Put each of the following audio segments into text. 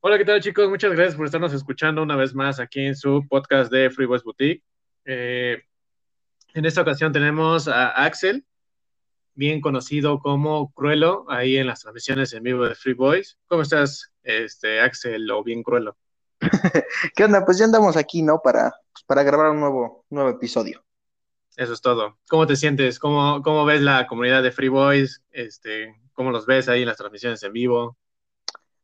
Hola, ¿qué tal chicos? Muchas gracias por estarnos escuchando una vez más aquí en su podcast de Free Boys Boutique. Eh, en esta ocasión tenemos a Axel, bien conocido como Cruelo, ahí en las transmisiones en vivo de Free Boys. ¿Cómo estás, este, Axel, o bien Cruelo? ¿Qué onda? Pues ya andamos aquí, ¿no? Para, pues, para grabar un nuevo, nuevo episodio. Eso es todo. ¿Cómo te sientes? ¿Cómo, ¿Cómo ves la comunidad de Free Boys? Este, ¿Cómo los ves ahí en las transmisiones en vivo?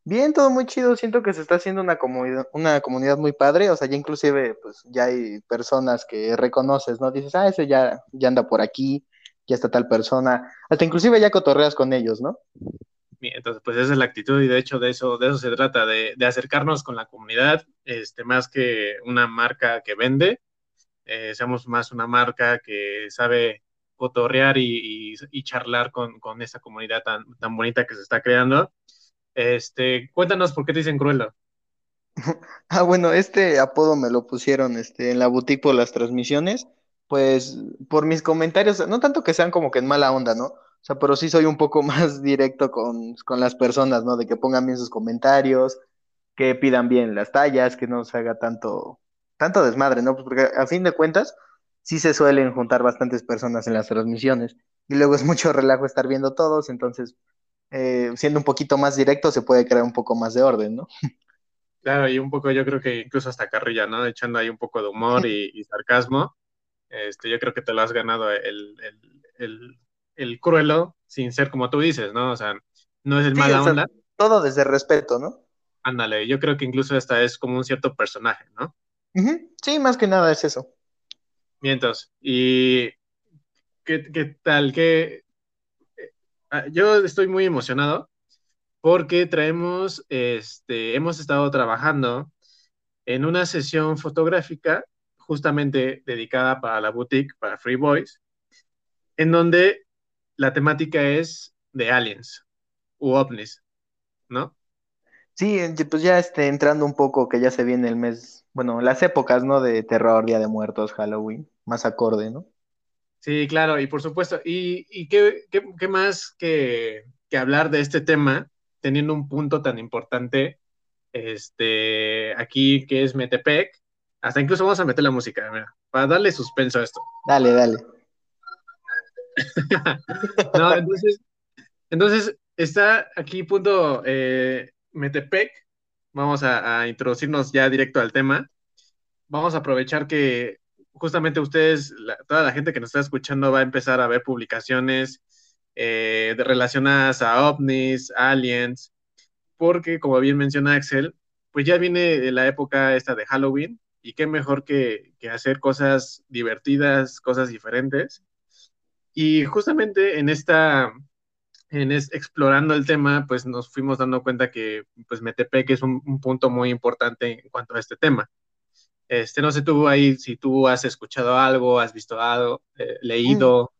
Bien, todo muy chido. Siento que se está haciendo una comunidad, una comunidad muy padre. O sea, ya inclusive, pues, ya hay personas que reconoces, ¿no? Dices, ah, ese ya, ya anda por aquí, ya está tal persona. Hasta inclusive ya cotorreas con ellos, ¿no? Bien, entonces, pues esa es la actitud y de hecho de eso, de eso se trata, de, de acercarnos con la comunidad, este, más que una marca que vende, eh, seamos más una marca que sabe cotorrear y, y, y charlar con, con, esa comunidad tan, tan bonita que se está creando este, cuéntanos por qué te dicen Cruelo. Ah, bueno, este apodo me lo pusieron este, en la boutique por las transmisiones, pues por mis comentarios, no tanto que sean como que en mala onda, ¿no? O sea, pero sí soy un poco más directo con, con las personas, ¿no? De que pongan bien sus comentarios, que pidan bien las tallas, que no se haga tanto, tanto desmadre, ¿no? Pues porque a fin de cuentas, sí se suelen juntar bastantes personas en las transmisiones. Y luego es mucho relajo estar viendo todos, entonces eh, siendo un poquito más directo, se puede crear un poco más de orden, ¿no? Claro, y un poco yo creo que incluso hasta carrilla, ¿no? Echando ahí un poco de humor y, y sarcasmo. Este, yo creo que te lo has ganado el, el, el, el, cruelo sin ser como tú dices, ¿no? O sea, no es el sí, mala o sea, onda. Todo desde respeto, ¿no? Ándale, yo creo que incluso esta es como un cierto personaje, ¿no? Uh -huh. Sí, más que nada es eso. Mientos. ¿Y qué, qué tal? ¿Qué, yo estoy muy emocionado porque traemos, este, hemos estado trabajando en una sesión fotográfica justamente dedicada para la boutique, para Free Boys, en donde la temática es de aliens u ovnis, ¿no? Sí, pues ya este, entrando un poco, que ya se viene el mes, bueno, las épocas, ¿no? De terror, Día de Muertos, Halloween, más acorde, ¿no? Sí, claro, y por supuesto. ¿Y, y qué, qué, qué, más que, que, hablar de este tema, teniendo un punto tan importante este, aquí que es Metepec? Hasta incluso vamos a meter la música, mira, para darle suspenso a esto. Dale, dale. no, entonces, entonces está aquí punto eh, Metepec. Vamos a, a introducirnos ya directo al tema. Vamos a aprovechar que justamente ustedes, toda la gente que nos está escuchando va a empezar a ver publicaciones eh, relacionadas a ovnis, aliens, porque como bien menciona Axel, pues ya viene la época esta de Halloween y qué mejor que, hacer cosas divertidas, cosas diferentes. Y justamente en esta, en explorando el tema, pues nos fuimos dando cuenta que pues Metepec es un, un punto muy importante en cuanto a este tema. Este, no sé tú ahí si tú has escuchado algo, has visto algo, eh, leído.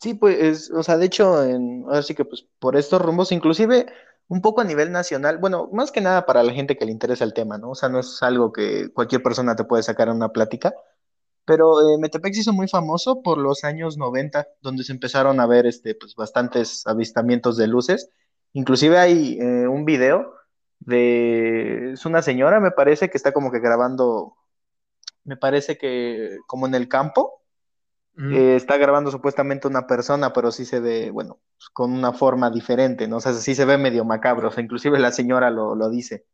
Sí, pues, o sea, de hecho, en, ahora sí que pues por estos rumbos, inclusive un poco a nivel nacional, bueno, más que nada para la gente que le interesa el tema, ¿no? O sea, no es algo que cualquier persona te puede sacar en una plática, pero eh, Metepec se hizo muy famoso por los años 90, donde se empezaron a ver este, pues, bastantes avistamientos de luces. Inclusive hay eh, un video de es una señora, me parece, que está como que grabando, me parece que como en el campo, mm. eh, está grabando supuestamente una persona, pero sí se ve, bueno, pues con una forma diferente, ¿no? O sea, sí se ve medio macabro, o sea, inclusive la señora lo, lo dice.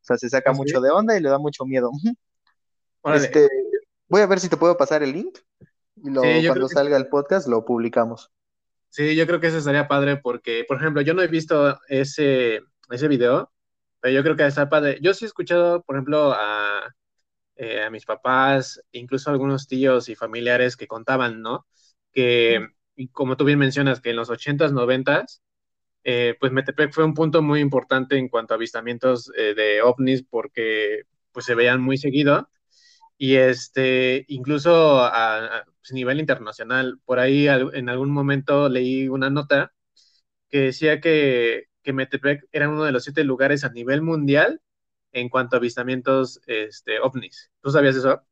O sea, se saca ¿Ah, ¿Sí? mucho de onda y le da mucho miedo. Este, voy a ver si te puedo pasar el link y lo, sí, cuando salga que... el podcast lo publicamos. Sí, yo creo que eso estaría padre porque, por ejemplo, yo no he visto ese, ese video, pero yo creo que está padre. Yo sí he escuchado, por ejemplo, a, eh, a mis papás, incluso a algunos tíos y familiares que contaban, ¿no? Que, y como tú bien mencionas, que en los 80s, 90s, eh, pues Metepec fue un punto muy importante en cuanto a avistamientos eh, de ovnis porque pues se veían muy seguido y este incluso a, a pues, nivel internacional por ahí en algún momento leí una nota que decía que que Metepec era uno de los siete lugares a nivel mundial en cuanto a avistamientos este, ovnis. ¿Tú sabías eso?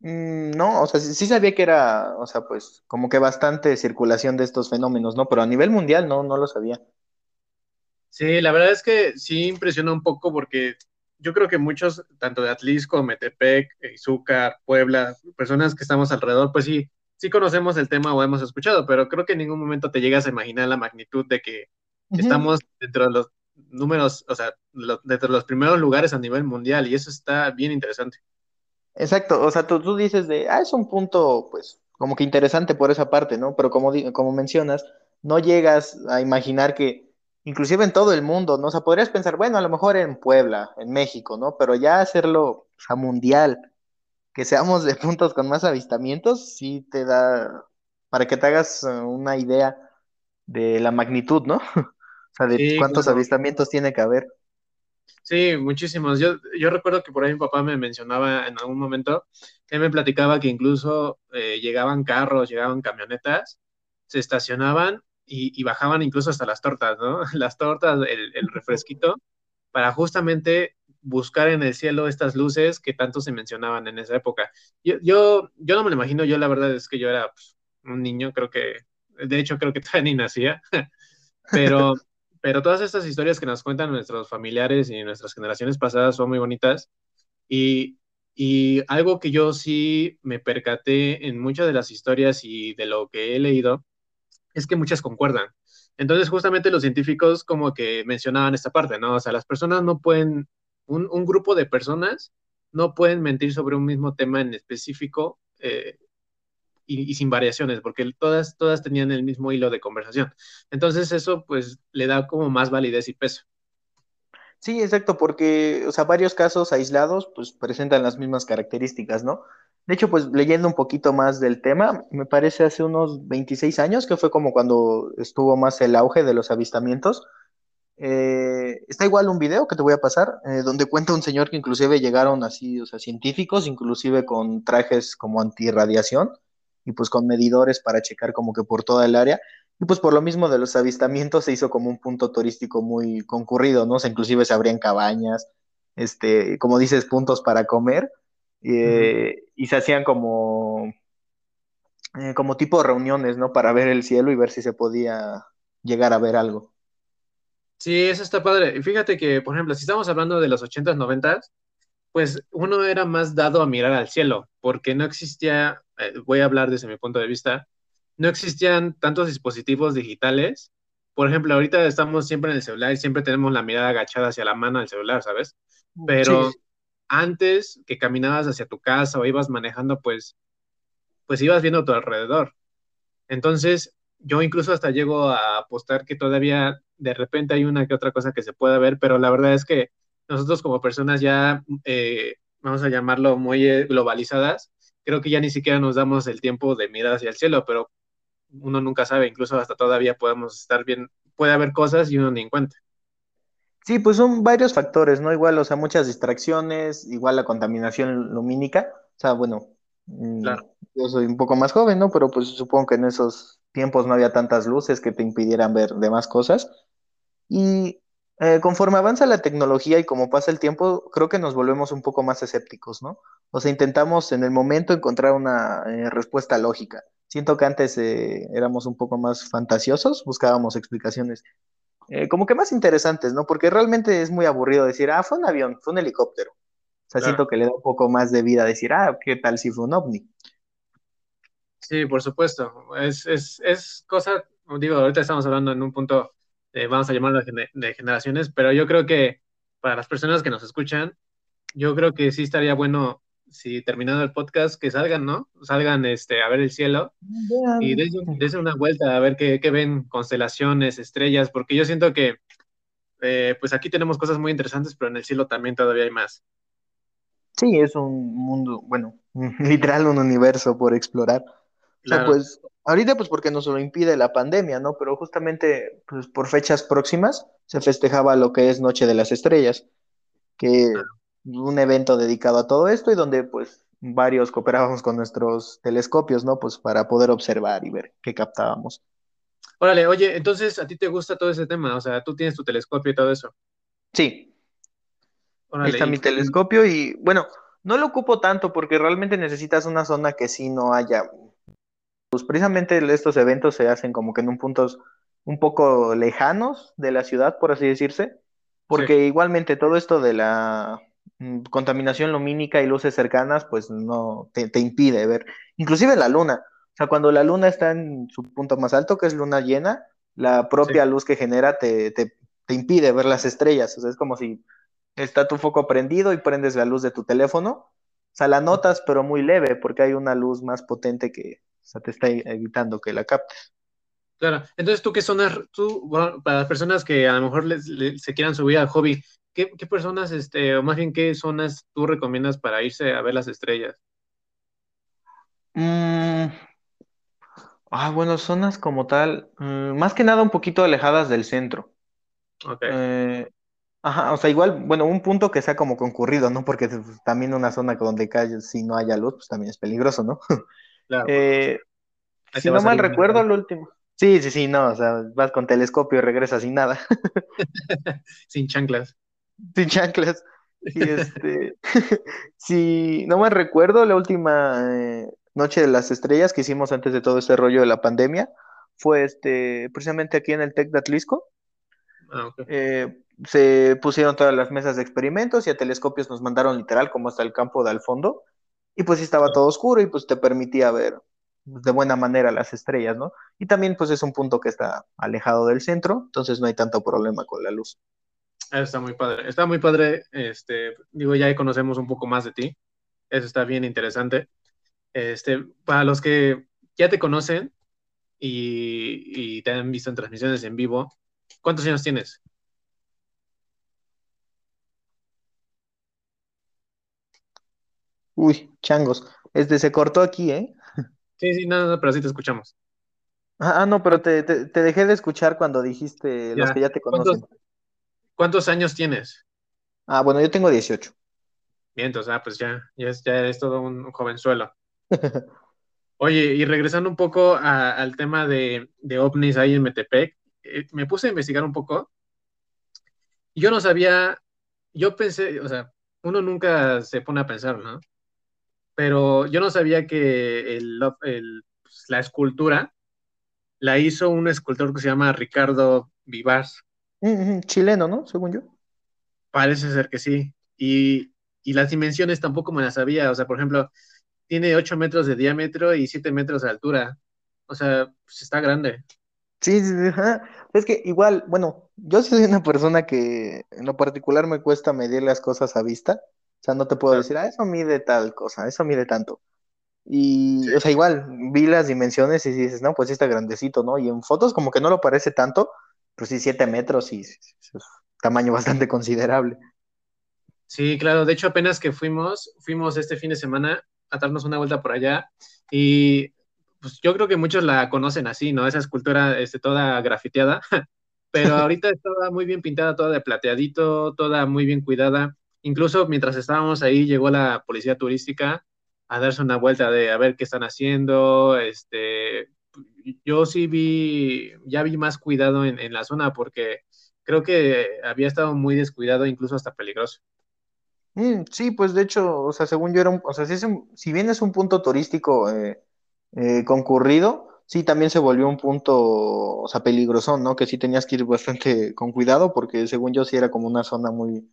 Mm, no, o sea, sí, sí, sabía que era, o sea, pues como que bastante circulación de estos fenómenos, ¿no? Pero a nivel mundial no, no lo sabía. Sí, la verdad es que sí impresiona un poco porque yo creo que muchos, tanto de Atlisco, Metepec, Izúcar, Puebla, personas que estamos alrededor, pues sí, sí conocemos el tema o hemos escuchado, pero creo que en ningún momento te llegas a imaginar la magnitud de que estamos dentro de los números, o sea, dentro de los primeros lugares a nivel mundial y eso está bien interesante. Exacto, o sea, tú, tú dices de, ah, es un punto, pues, como que interesante por esa parte, ¿no? Pero como, como mencionas, no llegas a imaginar que, inclusive en todo el mundo, ¿no? O sea, podrías pensar, bueno, a lo mejor en Puebla, en México, ¿no? Pero ya hacerlo a mundial, que seamos de puntos con más avistamientos, sí te da, para que te hagas eh, una idea de la magnitud, ¿no? Sea, de cuántos avistamientos tiene que haber. Sí, muchísimos. Yo, yo recuerdo que por ahí mi papá me mencionaba en algún momento, él me platicaba que incluso eh, llegaban carros, llegaban camionetas, se estacionaban y, bajaban incluso hasta las tortas, ¿no? Las tortas, el, el, refresquito, para justamente buscar en el cielo estas luces que tanto se mencionaban en esa época. Yo, yo, yo no me lo imagino, yo la verdad es que yo era pues, un niño, creo que, de hecho creo que todavía ni nacía, pero pero todas estas historias que nos cuentan nuestros familiares y nuestras generaciones pasadas son muy bonitas. Y, y algo que yo sí me percaté en muchas de las historias y de lo que he leído es que muchas concuerdan. Entonces, justamente los científicos como que mencionaban esta parte, ¿no? O sea, las personas no pueden, un, un grupo de personas no pueden mentir sobre un mismo tema en específico eh, y, sin variaciones, porque todas, todas tenían el mismo hilo de conversación. Entonces eso pues le da como más validez y peso. Sí, exacto, porque, o sea, varios casos aislados pues presentan las mismas características, ¿no? De hecho, pues leyendo un poquito más del tema, me parece hace unos 26 años, que fue como cuando estuvo más el auge de los avistamientos, eh, está igual un video que te voy a pasar, eh, donde cuenta un señor que inclusive llegaron así, o sea, científicos, inclusive con trajes como antirradiación, y pues con medidores para checar como que por toda el área. Y pues por lo mismo de los avistamientos se hizo como un punto turístico muy concurrido, ¿no? O sea, inclusive se abrían cabañas, este, como dices, puntos para comer, eh, y se hacían como, eh, como tipo reuniones, ¿no? Para ver el cielo y ver si se podía llegar a ver algo. Sí, eso está padre. Y fíjate que, por ejemplo, si estamos hablando de los 80s, 90s, pues uno era más dado a mirar al cielo, porque no existía, eh, voy a hablar desde mi punto de vista, no existían tantos dispositivos digitales. Por ejemplo, ahorita estamos siempre en el celular y siempre tenemos la mirada agachada hacia la mano del celular, ¿sabes? Pero antes que caminabas hacia tu casa o ibas manejando, pues, pues ibas viendo a tu alrededor. Entonces, yo incluso hasta llego a apostar que todavía de repente hay una que otra cosa que se pueda ver, pero la verdad es que nosotros como personas ya, eh, vamos a llamarlo muy eh, globalizadas, creo que ya ni siquiera nos damos el tiempo de mirar hacia el cielo, pero uno nunca sabe, incluso hasta todavía podemos estar bien, puede haber cosas y uno ni en cuenta. Sí, pues son varios factores, ¿no? Igual, o sea, muchas distracciones, igual la contaminación lumínica, o sea, bueno, mm, yo soy un poco más joven, ¿no? Pero pues supongo que en esos tiempos no había tantas luces que te impidieran ver demás cosas. Y eh, conforme avanza la tecnología y como pasa el tiempo, creo que nos volvemos un poco más escépticos, ¿no? O sea, intentamos en el momento encontrar una eh, respuesta lógica. Siento que antes eh, éramos un poco más fantasiosos, buscábamos explicaciones como que más interesantes, ¿no? Porque realmente es muy aburrido decir, ah, fue un avión, fue un helicóptero. O sea, siento que le da un poco más de vida decir, ah, ¿qué tal si fue un ovni? Sí, por supuesto. Es, es, es cosa, digo, ahorita estamos hablando en un punto eh, vamos a llamarlo de, generaciones, pero yo creo que para las personas que nos escuchan, yo creo que sí estaría bueno si terminado el podcast que salgan, ¿no? Salgan este, a ver el cielo y dense, una vuelta a ver qué, ven, constelaciones, estrellas, porque yo siento que eh, pues aquí tenemos cosas muy interesantes, pero en el cielo también todavía hay más. Sí, es un mundo, bueno, literal un universo por explorar. O sea, pues ahorita pues porque nos lo impide la pandemia, ¿no? Pero justamente pues por fechas próximas se festejaba lo que es Noche de las Estrellas, que un evento dedicado a todo esto y donde pues varios cooperábamos con nuestros telescopios, ¿no? Pues para poder observar y ver qué captábamos. Órale, oye, entonces a ti te gusta todo ese tema, o sea, tú tienes tu telescopio y todo eso. Sí. Ahí está mi telescopio y bueno, no lo ocupo tanto porque realmente necesitas una zona que sí no haya pues precisamente estos eventos se hacen como que en un puntos un poco lejanos de la ciudad, por así decirse, Sí, porque igualmente todo esto de la contaminación lumínica y luces cercanas, pues no te, te impide ver, inclusive la luna. O sea, cuando la luna está en su punto más alto, que es luna llena, la sí. propia luz que genera te, te, te impide ver las estrellas. O sea, es como si está tu foco prendido y prendes la luz de tu teléfono. O sea, la notas, pero muy leve, porque hay una luz más potente que o sea, te está evitando que la captes. Claro. Entonces, ¿tú qué zonas, tú, bueno, para las personas que a lo mejor les, les- se quieran subir al hobby, ¿qué, qué personas, este, o más bien qué zonas tú recomiendas para irse a ver las estrellas? Mm, ah, bueno, zonas como tal, mm, más que nada un poquito alejadas del centro. Ok, Eh, ajá, o sea, igual, bueno, un punto que sea como concurrido, ¿no? Porque pues, también una zona donde calle, si no haya luz, pues también es peligroso, ¿no? claro. Eh, si no mal recuerdo, lo último. Sí, sí, sí, no, o sea, vas con telescopio y regresas sin nada, Sin chanclas. Sin chanclas. Y este, si no mal recuerdo, la última eh, noche de las estrellas que hicimos antes de todo este rollo de la pandemia fue este, precisamente aquí en el Tec de Atlisco. Ah. Eh, se pusieron todas las mesas de experimentos y a telescopios nos mandaron literal como hasta el campo de al fondo. Y pues sí estaba todo oscuro y pues te permitía ver de buena manera las estrellas, ¿no? Y también pues es un punto que está alejado del centro, entonces no hay tanto problema con la luz. Está muy padre. Está muy padre, este, digo, ya conocemos un poco más de ti. Eso está bien interesante. Este, para los que ya te conocen y, y te han visto en transmisiones en vivo, ¿cuántos años tienes? Uy, changos. Este se cortó aquí, ¿eh? Sí, sí, no, no, pero sí te escuchamos. Ah, ah, no, pero ¿Cuántos, te, te, te dejé de escuchar cuando dijiste los que ya te ¿cuántos, conocen. cuántos años tienes? Ah, bueno, yo tengo 18. Bien, entonces, ah, pues ya, ya, es, ya eres todo un jovenzuelo. Oye, y regresando un poco a- al tema de, de ovnis ahí en Metepec, eh, me puse a investigar un poco yo no sabía, yo pensé, o sea, uno nunca se pone a pensar, ¿no? Pero yo no sabía que el, el- pues, la escultura la hizo un escultor que se llama Ricardo Vivas. Mm, mm, chileno, ¿no? Según yo. Parece ser que sí. Y, y las dimensiones tampoco me las sabía. O sea, por ejemplo, tiene 8 metros de diámetro y 7 metros de altura. O sea, pues está grande. Sí, sí, sí. Es que igual, bueno, yo soy una persona que en lo particular me cuesta medir las cosas a vista. O sea, no te puedo Claro. decir, ah, eso mide tal cosa, eso mide tanto. Sí, Y, o sea, igual vi las dimensiones y dices, no, pues sí está grandecito, ¿no? Y en fotos como que no lo parece tanto, pues sí, siete metros y es es tamaño bastante considerable. Sí, claro. De hecho, apenas que fuimos, fuimos este fin de semana a darnos una vuelta por allá y pues yo creo que muchos la conocen así, ¿no? Esa escultura este, toda grafiteada, pero ahorita estaba muy bien pintada, toda de plateadito, toda muy bien cuidada. Incluso mientras estábamos ahí llegó la policía turística a darse una vuelta de a ver qué están haciendo. Este, yo sí vi, ya vi más cuidado en, en la zona porque creo que había estado muy descuidado, incluso hasta peligroso. Mm, sí, pues de hecho, o sea, según yo era un, o sea, sí es un- si bien es un punto turístico eh, eh, concurrido, sí también se volvió un punto, o sea, peligroso, ¿no? Que sí tenías que ir bastante con cuidado porque según yo sí era como una zona muy,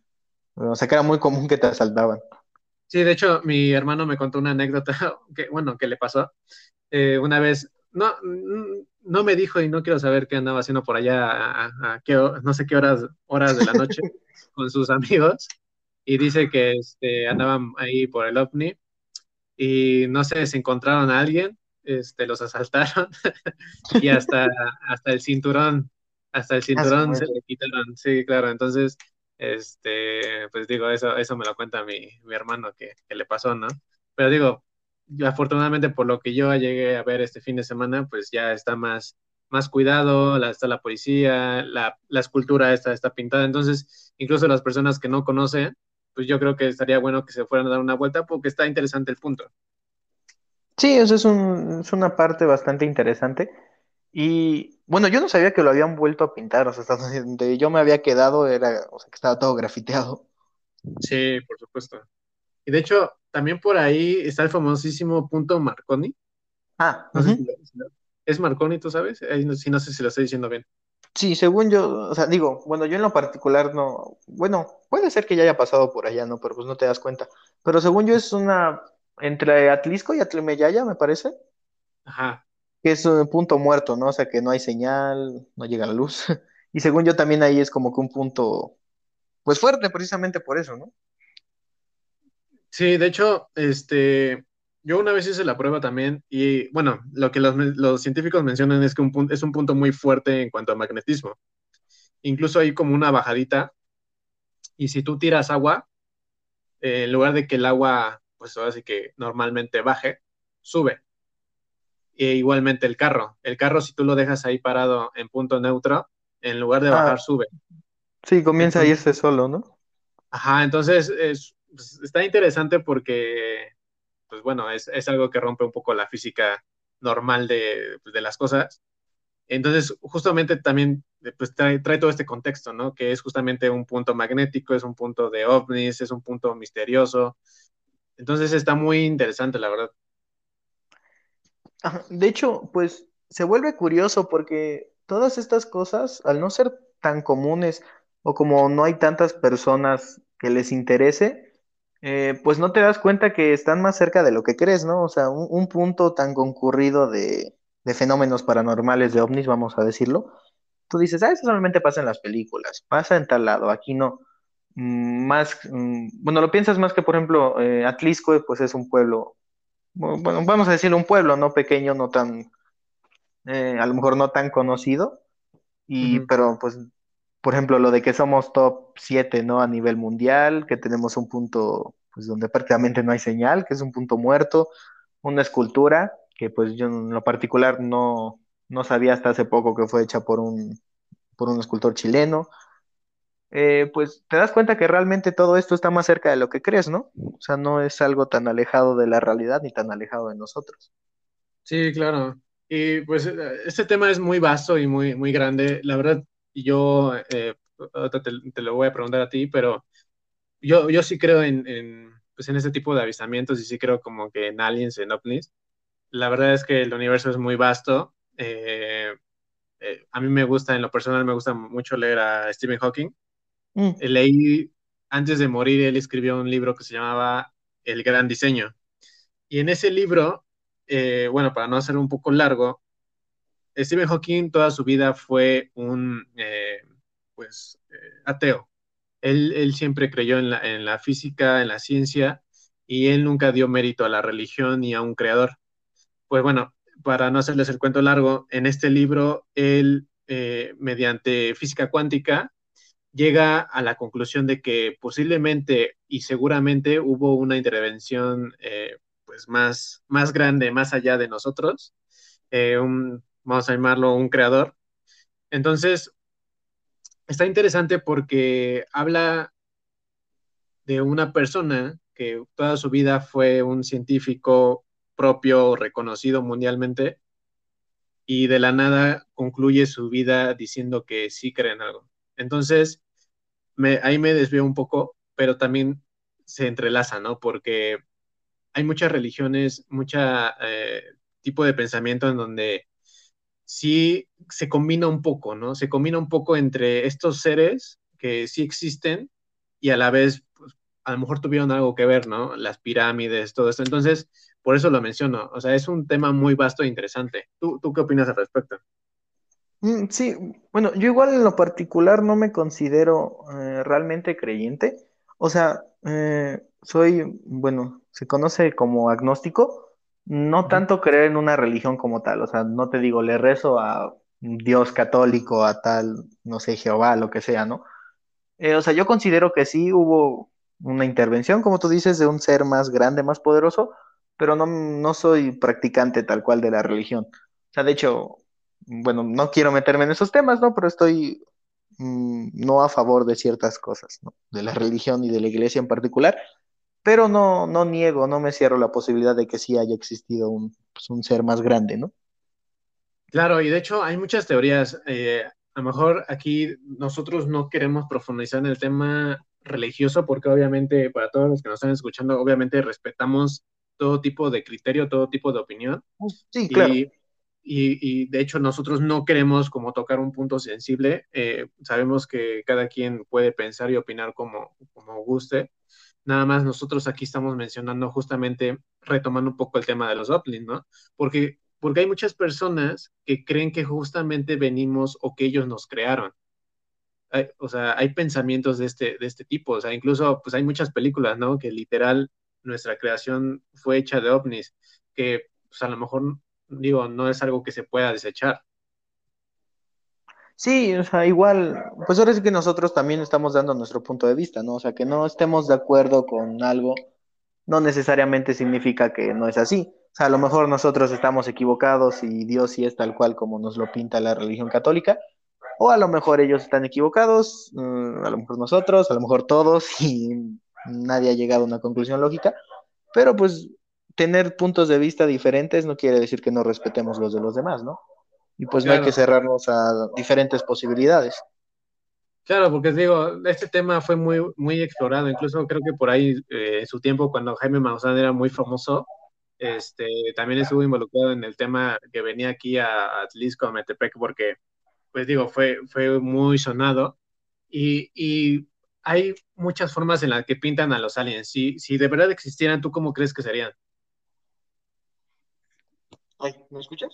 o sea, que era muy común que te asaltaban. Sí, de hecho, mi hermano me contó una anécdota que, bueno, que le pasó. Eh, una vez, no, mm, no me dijo y no quiero saber qué andaba haciendo por allá, a, a- a qué, ho- no sé qué horas, horas de la noche con sus amigos. Y dice que este, andaban ahí por el OVNI y no sé, se encontraron a alguien, este, los asaltaron y hasta, hasta el cinturón, hasta el Ah, cinturón se le quitaron. Sí, claro, entonces, este, pues digo, eso, eso me lo cuenta mi, mi hermano que, que le pasó, ¿no? Pero digo, afortunadamente por lo que yo llegué a ver este fin de semana, pues ya está más, más cuidado, la, está la policía, la, la escultura está, está pintada, entonces, incluso las personas que no conocen, pues yo creo que estaría bueno que se fueran a dar una vuelta porque está interesante el punto. Sí, eso es un, es una parte bastante interesante. Y bueno, yo no sabía que lo habían vuelto a pintar, o sea, donde yo me había quedado era, o sea, que estaba todo grafiteado. Sí, por supuesto. Y de hecho, también por ahí está el famosísimo punto Marconi. Ah, No sé si, lo- si lo- es Marconi, ¿tú sabes? Ahí no, sí, no sé si lo estoy diciendo bien. Sí, según yo, o sea, digo, bueno, yo en lo particular no, bueno, puede ser que ya haya pasado por allá, ¿no? Pero pues no te das cuenta. Pero según yo es una, entre Atlisco y Atlimeyaya, me parece, Ajá. que es un punto muerto, ¿no? O sea, que no hay señal, no llega la luz. Y según yo también ahí es como que un punto, pues fuerte precisamente por eso, ¿no? Sí, de hecho, este, yo una vez hice la prueba también y bueno, lo que los, los científicos mencionan es que un punto, es un punto muy fuerte en cuanto a magnetismo. Incluso hay como una bajadita y si tú tiras agua, eh, en lugar de que el agua, pues ahora sí que normalmente baje, sube. E igualmente el carro. El carro, si tú lo dejas ahí parado en punto neutro, en lugar de Ah, bajar, sube. sí, comienza a irse solo, ¿no? ajá, entonces es, pues, está interesante porque, pues bueno, es, es, algo que rompe un poco la física normal de, pues, de las cosas. Entonces, justamente también pues, trae, trae, todo este contexto, ¿no? Que es justamente un punto magnético, es un punto de ovnis, es un punto misterioso. Entonces está muy interesante, la verdad. De hecho, pues se vuelve curioso porque todas estas cosas, al no ser tan comunes o como no hay tantas personas que les interese, eh, pues no te das cuenta que están más cerca de lo que crees, ¿no? O sea, un, un punto tan concurrido de, de fenómenos paranormales, de ovnis, vamos a decirlo, tú dices, ah, eso solamente pasa en las películas, pasa en tal lado, aquí no. Mm, Más, mm, bueno, lo piensas más que, por ejemplo, eh, Atlisco, pues es un pueblo, bueno, vamos a decirlo, un pueblo no pequeño, no tan, eh, a lo mejor no tan conocido, Uh y, -huh. pero pues, por ejemplo, lo de que somos top 7, ¿no? A nivel mundial, que tenemos un punto, pues, donde prácticamente no hay señal, que es un punto muerto, una escultura, que pues yo en lo particular no, no sabía hasta hace poco que fue hecha por un, por un escultor chileno. Eh, pues te das cuenta que realmente todo esto está más cerca de lo que crees, ¿no? O sea, no es algo tan alejado de la realidad ni tan alejado de nosotros. Sí, claro. Y pues este tema es muy vasto y muy, muy grande. La verdad, yo eh, te, te, lo voy a preguntar a ti, pero yo, yo sí creo en, en, pues en este tipo de avistamientos y sí creo como que en aliens, en ovnis. La verdad es que el universo es muy vasto. Eh, eh, a mí me gusta, en lo personal, me gusta mucho leer a Stephen Hawking. Mm. Leí, antes de morir, él escribió un libro que se llamaba El Gran Diseño. Y en ese libro, eh, bueno, para no hacer un poco largo, Stephen Hawking toda su vida fue un, eh, pues, eh, ateo. Él, él, siempre creyó en la, en la física, en la ciencia, y él nunca dio mérito a la religión ni a un creador. Pues bueno, para no hacerles el cuento largo, en este libro, él, eh, mediante física cuántica, llega a la conclusión de que posiblemente y seguramente hubo una intervención pues más, más grande, más allá de nosotros, un, vamos a llamarlo un creador. Entonces, está interesante porque habla de una persona que toda su vida fue un científico propio, reconocido mundialmente, y de la nada concluye su vida diciendo que sí cree en algo. Entonces, ahí me desvío un poco, pero también se entrelaza, ¿no? Porque hay muchas religiones, mucha eh, tipo de pensamiento en donde sí se combina un poco, ¿no? Se combina un poco entre estos seres que sí existen y a la vez, pues, a lo mejor tuvieron algo que ver, ¿no? Las pirámides, todo esto. Entonces, por eso lo menciono. O sea, es un tema muy vasto e interesante. ¿Tú, qué opinas al respecto? Mm, Sí, bueno, yo igual en lo particular no me considero eh, realmente creyente. O sea, eh, soy, bueno, se conoce como agnóstico, no tanto creer en una religión como tal. O sea, no te digo, le rezo a Dios católico, a tal, no sé, Jehová, lo que sea, ¿no? Eh, o sea, yo considero que sí hubo una intervención, como tú dices, de un ser más grande, más poderoso, pero no, no soy practicante tal cual de la religión. O sea, de hecho, bueno, no quiero meterme en esos temas, ¿no? Pero estoy mm, no a favor de ciertas cosas, ¿no? De la religión y de la iglesia en particular, pero no, no niego, no me cierro la posibilidad de que sí haya existido un, pues, un ser más grande, ¿no? Claro, y de hecho hay muchas teorías. Eh, a lo mejor aquí nosotros no queremos profundizar en el tema religioso porque obviamente para todos los que nos están escuchando, obviamente respetamos todo tipo de criterio, todo tipo de opinión. Sí, claro. Y, y, de hecho nosotros no queremos como tocar un punto sensible. Eh, sabemos que cada quien puede pensar y opinar como, como guste. Nada más nosotros aquí estamos mencionando justamente, retomando un poco el tema de los uplink, ¿no? Porque, porque hay muchas personas que creen que justamente venimos o que ellos nos crearon. o sea, hay pensamientos de este, de este tipo. O sea, incluso pues hay muchas películas, ¿no? Que literal nuestra creación fue hecha de ovnis, que pues a lo mejor digo, no es algo que se pueda desechar. Sí, o sea, igual, pues ahora sí que nosotros también estamos dando nuestro punto de vista, ¿no? O sea, que no estemos de acuerdo con algo, no necesariamente significa que no es así. O sea, a lo mejor nosotros estamos equivocados y Dios sí es tal cual como nos lo pinta la religión católica, o a lo mejor ellos están equivocados, mm, a lo mejor nosotros, a lo mejor todos, y nadie ha llegado a una conclusión lógica, pero pues tener puntos de vista diferentes no quiere decir que no respetemos los de los demás, ¿no? Y pues no hay que cerrarnos a diferentes posibilidades. Claro, porque digo, este tema fue muy, muy explorado, incluso creo que por ahí eh, en su tiempo, cuando Jaime Maussan era muy famoso, este, también estuvo involucrado en el tema que venía aquí a Atlisco, a Metepec, porque, pues digo, fue, fue muy sonado. Y, y hay muchas formas en las que pintan a los aliens. Si, si de verdad existieran, ¿tú cómo crees que serían? ¿me escuchas?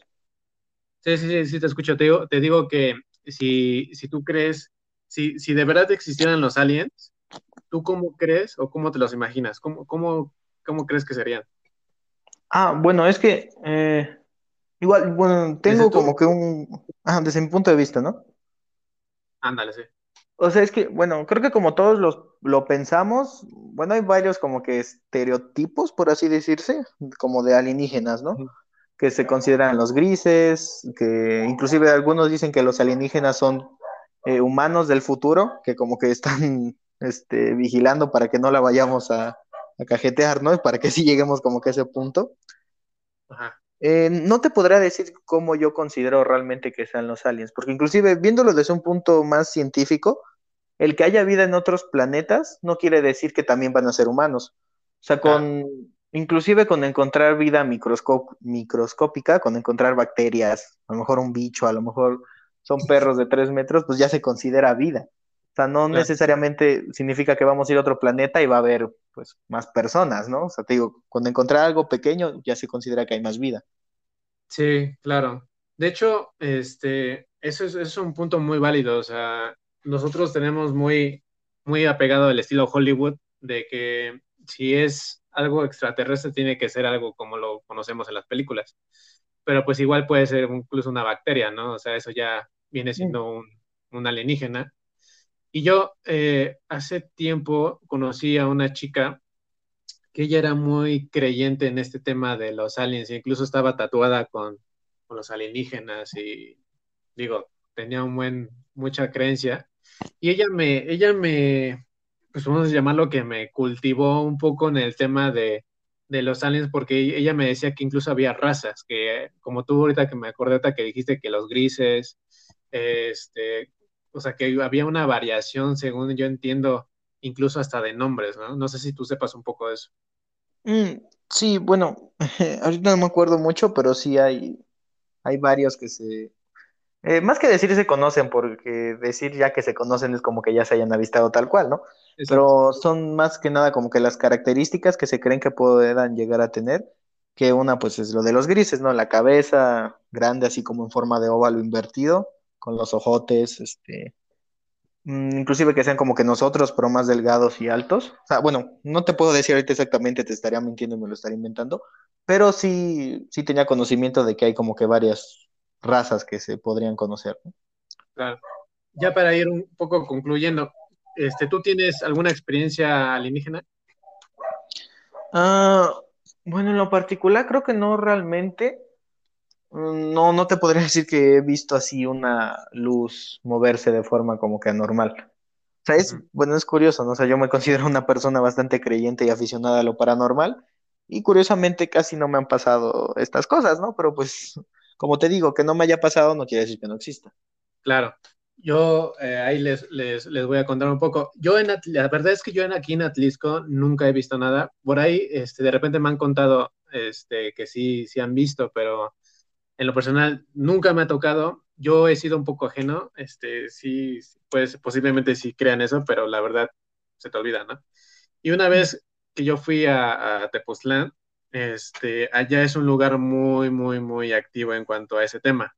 Sí, sí, sí, sí, te escucho. Te digo, te digo que si, si tú crees, si, si de verdad existieran los aliens, ¿tú cómo crees o cómo te los imaginas? ¿Cómo, cómo, cómo crees que serían? Ah, bueno, es que eh, igual, bueno, tengo como que un, ah, desde mi punto de vista, ¿no? Ándale, sí. O sea, es que, bueno, creo que como todos los, lo pensamos, bueno, hay varios como que estereotipos, por así decirse, como de alienígenas, ¿no? Que se consideran los grises, que inclusive algunos dicen que los alienígenas son eh, humanos del futuro, que como que están este, vigilando para que no la vayamos a, cajetear, ¿no? Para que sí lleguemos como que a ese punto. Eh, no te podrá decir cómo yo considero realmente que sean los aliens, porque inclusive viéndolo desde un punto más científico, el que haya vida en otros planetas no quiere decir que también van a ser humanos. O sea, con, Inclusive con encontrar vida microscópica, con encontrar bacterias, a lo mejor un bicho, a lo mejor son perros de tres metros, pues ya se considera vida. O sea, no necesariamente significa que vamos a ir a otro planeta y va a haber pues más personas, ¿no? O sea, te digo, cuando encontrar algo pequeño ya se considera que hay más vida. Sí, claro. De hecho, este, eso es, eso es un punto muy válido. O sea, nosotros tenemos muy, muy apegado al estilo Hollywood de que si es algo extraterrestre tiene que ser algo como lo conocemos en las películas. Pero pues igual puede ser incluso una bacteria, ¿no? O sea, eso ya viene siendo un, un alienígena. Y yo eh, hace tiempo conocí a una chica que ella era muy creyente en este tema de los aliens, e incluso estaba tatuada con, con los alienígenas y digo, tenía un buen, mucha creencia. Y ella me, ella me, pues vamos a llamarlo que me cultivó un poco en el tema de, los aliens, porque ella me decía que incluso había razas, que como tú ahorita que me acordé que dijiste que los grises, este, o sea, que había una variación, según yo entiendo, incluso hasta de nombres, ¿no? No sé si tú sepas un poco de eso. Mm, sí, bueno, ahorita no me acuerdo mucho, pero sí hay, hay varios que se, eh, más que decir se conocen, porque decir ya que se conocen es como que ya se hayan avistado tal cual, ¿no? Pero son más que nada como que las características que se creen que puedan llegar a tener, que una pues es lo de los grises, ¿no? La cabeza grande así como en forma de óvalo invertido, con los ojotes, este, mm, inclusive que sean como que nosotros, pero más delgados y altos. O sea, bueno, no te puedo decir ahorita exactamente, te estaría mintiendo y me lo estaría inventando, pero sí, sí tenía conocimiento de que hay como que varias razas que se podrían conocer. Claro. Ya para ir un poco concluyendo, este, ¿tú tienes alguna experiencia alienígena? Ah, bueno, en lo particular creo que no realmente. Mm, no, no te podría decir que he visto así una luz moverse de forma como que anormal. O sea, es, bueno, es curioso, ¿no? O sea, yo me considero una persona bastante creyente y aficionada a lo paranormal, y curiosamente casi no me han pasado estas cosas, ¿no? Pero pues como te digo, que no me haya pasado no quiere decir que no exista. Claro. Yo eh, ahí les, les, voy a contar un poco. Yo en la verdad es que yo en, aquí en Atlisco nunca he visto nada. Por ahí, este, de repente me han contado este, que sí, sí han visto, pero En lo personal, nunca me ha tocado. Yo he sido un poco ajeno. Este, sí, pues posiblemente sí crean eso, pero la verdad se te olvida, ¿no? Y una vez que yo fui a, a Tepoztlán, este, allá es un lugar muy, muy, muy activo en cuanto a ese tema.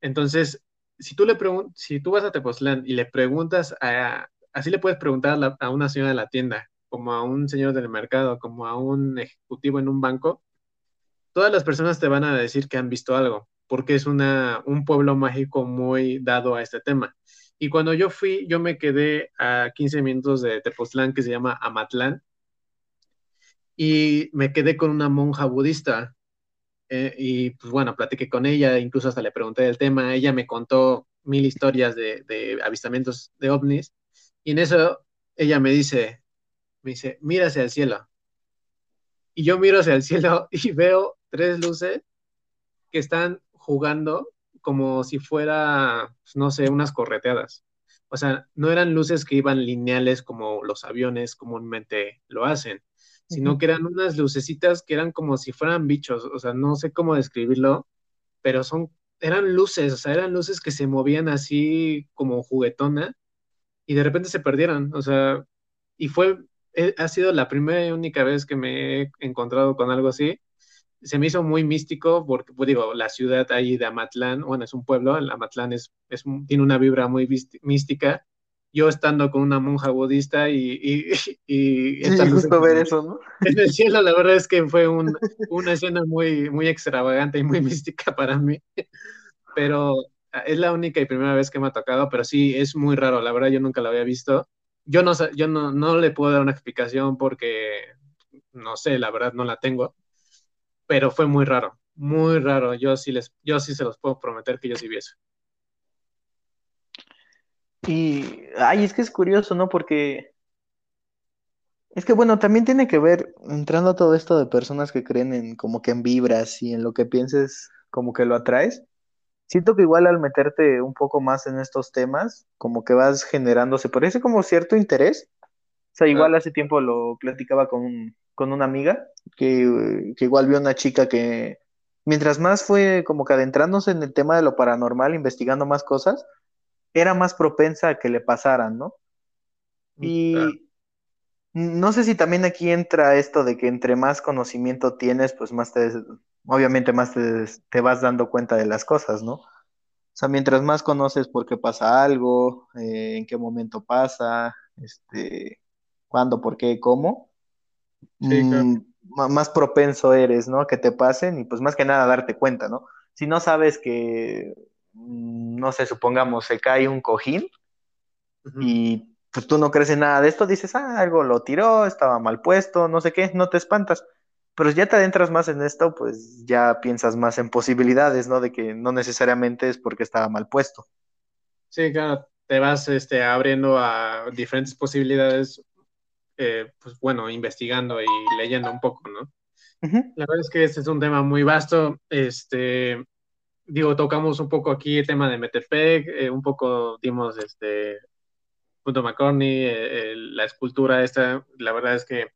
Entonces, si tú, le si tú vas a Tepoztlán y le preguntas a, así le puedes preguntar a, a, una señora de la tienda, como a un señor del mercado, como a un ejecutivo en un banco, todas las personas te van a decir que han visto algo, porque es una, un pueblo mágico muy dado a este tema. Y cuando yo fui, yo me quedé a 15 minutos de Tepoztlán, que se llama Amatlán, y me quedé con una monja budista. Eh, y pues bueno, platiqué con ella, incluso hasta le pregunté del tema. Ella me contó mil historias de, avistamientos de ovnis. Y en eso ella me dice, me dice, mira hacia el cielo. Y yo miro hacia el cielo y veo tres luces que están jugando como si fuera, pues, no sé, unas correteadas. O sea, no eran luces que iban lineales como los aviones comúnmente lo hacen, sino que eran unas lucecitas que eran como si fueran bichos, o sea, no sé cómo describirlo, pero son, eran luces, o sea, eran luces que se movían así como juguetona y de repente se perdieron, o sea, y fue, eh, ha sido la primera y única vez que me he encontrado con algo así. Se me hizo muy místico porque, pues digo, la ciudad ahí de Amatlán, bueno, es un pueblo, Amatlán es, es, tiene una vibra muy mística yo estando con una monja budista y, y, y sí, justo ver eso, ¿no? En el cielo, la verdad es que fue un, una escena muy, muy extravagante y muy mística para mí, pero es la única y primera vez que me ha tocado, pero sí, es muy raro, la verdad yo nunca lo había visto. Yo no, yo no, no le puedo dar una explicación porque, no sé, la verdad no la tengo, pero fue muy raro, muy raro. Yo sí, les, yo sí se los puedo prometer que yo sí vi eso. Y, ay, es que es curioso, ¿no? Porque es que, bueno, también tiene que ver, entrando a todo esto de personas que creen en como que en vibras y en lo que pienses, como que lo atraes. Siento que igual al meterte un poco más en estos temas, como que vas generando, se parece como cierto interés. O sea, igual hace tiempo lo platicaba con, con una amiga, que, que igual vio una chica que mientras más fue como que adentrándose en el tema de lo paranormal, investigando más cosas, era más propensa a que le pasaran, ¿no? Mm, y no sé si también aquí entra esto de que entre más conocimiento tienes, pues más te, obviamente más te, vas dando cuenta de las cosas, ¿no? O sea, mientras más conoces por qué pasa algo, eh, en qué momento pasa, este, cuándo, por qué, cómo, mm, más propenso eres, ¿no? Que te pasen y pues más que nada darte cuenta, ¿no? Si no sabes que no sé, supongamos, se cae un cojín y pues tú no crees en nada de esto, dices, ah, algo lo tiró, estaba mal puesto, no sé qué, no te espantas. Pero ya te adentras más en esto, pues ya piensas más en posibilidades, ¿no? De que no necesariamente es porque estaba mal puesto. Sí, claro, te vas este, abriendo a diferentes posibilidades, eh, pues bueno, investigando y leyendo un poco, ¿no? La verdad es que este es un tema muy vasto. Este, digo, tocamos un poco aquí el tema de Metepec, eh, un poco dimos este Punto McCorney, eh, la escultura esta, la verdad es que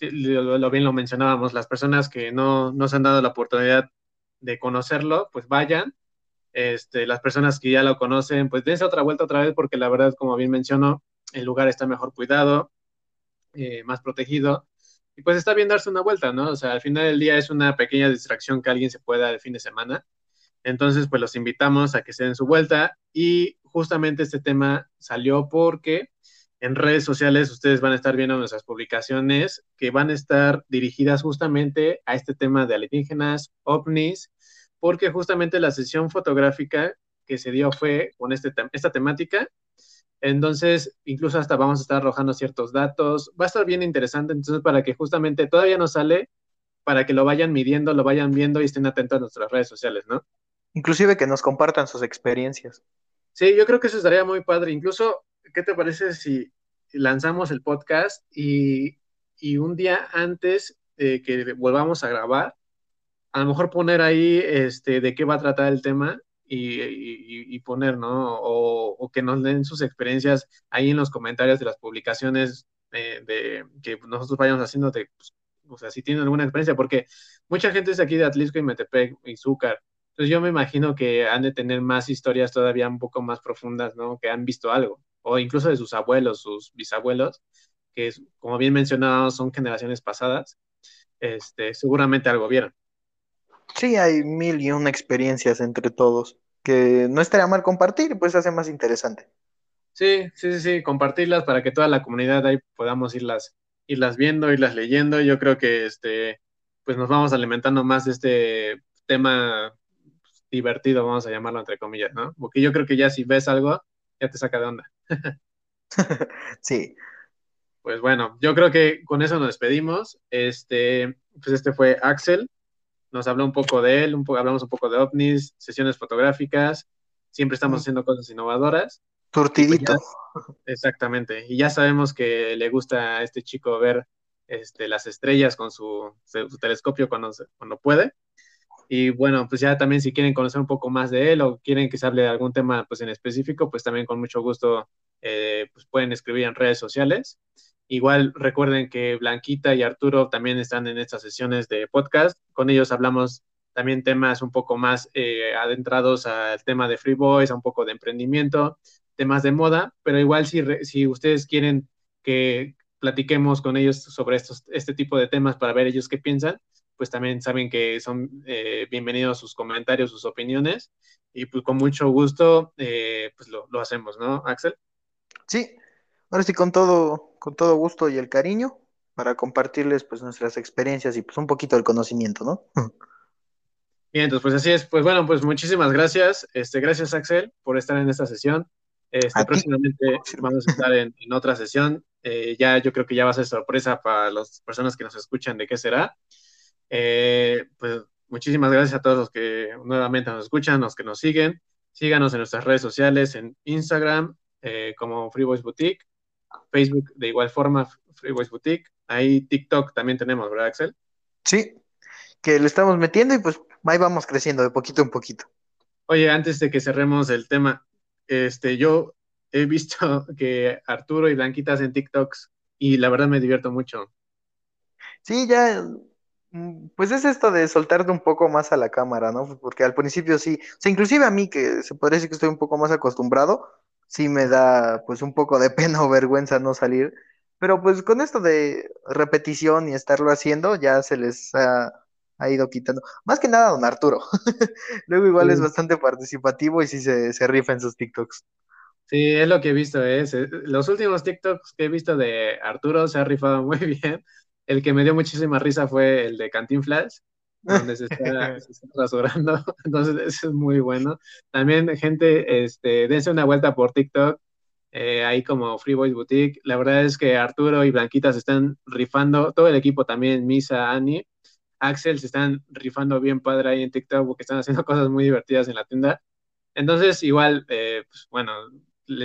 lo, bien lo mencionábamos, las personas que no nos han dado la oportunidad de conocerlo, pues vayan. Este, las personas que ya lo conocen, pues dense otra vuelta otra vez, porque la verdad, como bien mencionó, el lugar está mejor cuidado, eh, más protegido, y pues está bien darse una vuelta, ¿no? O sea, al final del día es una pequeña distracción que alguien se pueda el fin de semana, entonces, pues los invitamos a que se den su vuelta y justamente este tema salió porque en redes sociales ustedes van a estar viendo nuestras publicaciones que van a estar dirigidas justamente a este tema de alienígenas, ovnis, porque justamente la sesión fotográfica que se dio fue con este esta temática. Entonces, incluso hasta vamos a estar arrojando ciertos datos. Va a estar bien interesante, entonces, para que justamente todavía no sale, para que lo vayan midiendo, lo vayan viendo y estén atentos a nuestras redes sociales, ¿no? Inclusive que nos compartan sus experiencias. Sí, yo creo que eso estaría muy padre. Incluso, ¿qué te parece si lanzamos el podcast y, un día antes de que volvamos a grabar, a lo mejor poner ahí este, de qué va a tratar el tema y, poner, ¿no? O, que nos den sus experiencias ahí en los comentarios de las publicaciones de, que nosotros vayamos haciendo de, pues, o sea, si tienen alguna experiencia, porque mucha gente es aquí de Atlisco y Metepec y Zúcar, Entonces yo me imagino que han de tener más historias todavía un poco más profundas, ¿no? Que han visto algo, o incluso de sus abuelos, sus bisabuelos, que como bien mencionábamos son generaciones pasadas, este, seguramente algo vieron. Sí, hay mil y una experiencias entre todos que no estaría mal compartir, pues hace más interesante. Sí, sí, sí, sí, compartirlas para que toda la comunidad ahí podamos irlas, irlas viendo, irlas leyendo. Yo creo que este, pues nos vamos alimentando más de este tema divertido, vamos a llamarlo entre comillas, ¿no? Porque yo creo que ya si ves algo, ya te saca de onda. sí. Pues bueno, yo creo que con eso nos despedimos. Este, pues este fue Axel. Nos habló un poco de él, un poco, hablamos un poco de ovnis, sesiones fotográficas. Siempre estamos haciendo cosas innovadoras. Turtidito. Pues exactamente. Y ya sabemos que le gusta a este chico ver este, las estrellas con su, su telescopio cuando, cuando puede. Y bueno, pues ya también si quieren conocer un poco más de él o quieren que se hable de algún tema pues en específico, pues también con mucho gusto eh, pues pueden escribir en redes sociales. Igual recuerden que Blanquita y Arturo también están en estas sesiones de podcast. Con ellos hablamos también temas un poco más eh, adentrados al tema de Free Boys, a un poco de emprendimiento, temas de moda, pero igual si, si ustedes quieren que platiquemos con ellos sobre estos, este tipo de temas para ver ellos qué piensan, pues también saben que son eh, bienvenidos sus comentarios, sus opiniones, y pues con mucho gusto, eh, pues lo, hacemos, ¿no, Axel? Sí, ahora sí con todo, con todo gusto y el cariño para compartirles pues nuestras experiencias y pues un poquito del conocimiento, ¿no? Bien, entonces pues así es, pues bueno, pues muchísimas gracias, este, gracias Axel por estar en esta sesión. Este, próximamente vamos a estar en, otra sesión. Eh, ya yo creo que ya va a ser sorpresa para las personas que nos escuchan de qué será. Eh, pues muchísimas gracias a todos los que nuevamente nos escuchan, los que nos siguen. Síganos en nuestras redes sociales, en Instagram eh, como Free Voice Boutique, Facebook de igual forma Free Voice Boutique. Ahí TikTok también tenemos, ¿verdad, Axel? Sí, que le estamos metiendo y pues ahí vamos creciendo de poquito en poquito. Oye, antes de que cerremos el tema, este, yo he visto que Arturo y Blanquita hacen TikToks y la verdad me divierto mucho. Sí, ya pues es esto de soltarte un poco más a la cámara, ¿no? Porque al principio sí, o sea, inclusive a mí que se podría decir que estoy un poco más acostumbrado, sí me da pues un poco de pena o vergüenza no salir, pero pues con esto de repetición y estarlo haciendo ya se les ha, ido quitando. Más que nada don Arturo, luego igual es bastante participativo y sí se, se rifa en sus TikToks. Sí, es lo que he visto, ¿eh? Los últimos TikToks que he visto de Arturo se ha rifado muy bien. El que me dio muchísima risa fue el de Cantinflas, donde se está, se rasurando. Entonces, eso es muy bueno. También, gente, este, dense una vuelta por TikTok, eh, ahí como Free Boys Boutique. La verdad es que Arturo y Blanquita se están rifando, todo el equipo también, Misa, Ani, Axel, se están rifando bien padre ahí en TikTok porque están haciendo cosas muy divertidas en la tienda. Entonces, igual, eh, pues, bueno,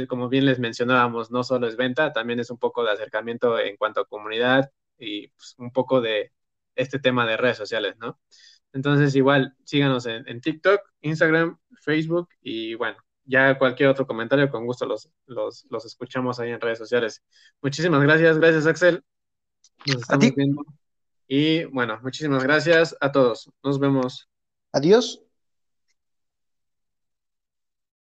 como bien les mencionábamos, no solo es venta, también es un poco de acercamiento en cuanto a comunidad, y pues, un poco de este tema de redes sociales, ¿no? Entonces, igual, síganos en, TikTok, Instagram, Facebook y bueno, ya cualquier otro comentario, con gusto los, los, los escuchamos ahí en redes sociales. Muchísimas gracias, gracias Axel. Nos estamos viendo. Y bueno, muchísimas gracias a todos. Nos vemos. Adiós.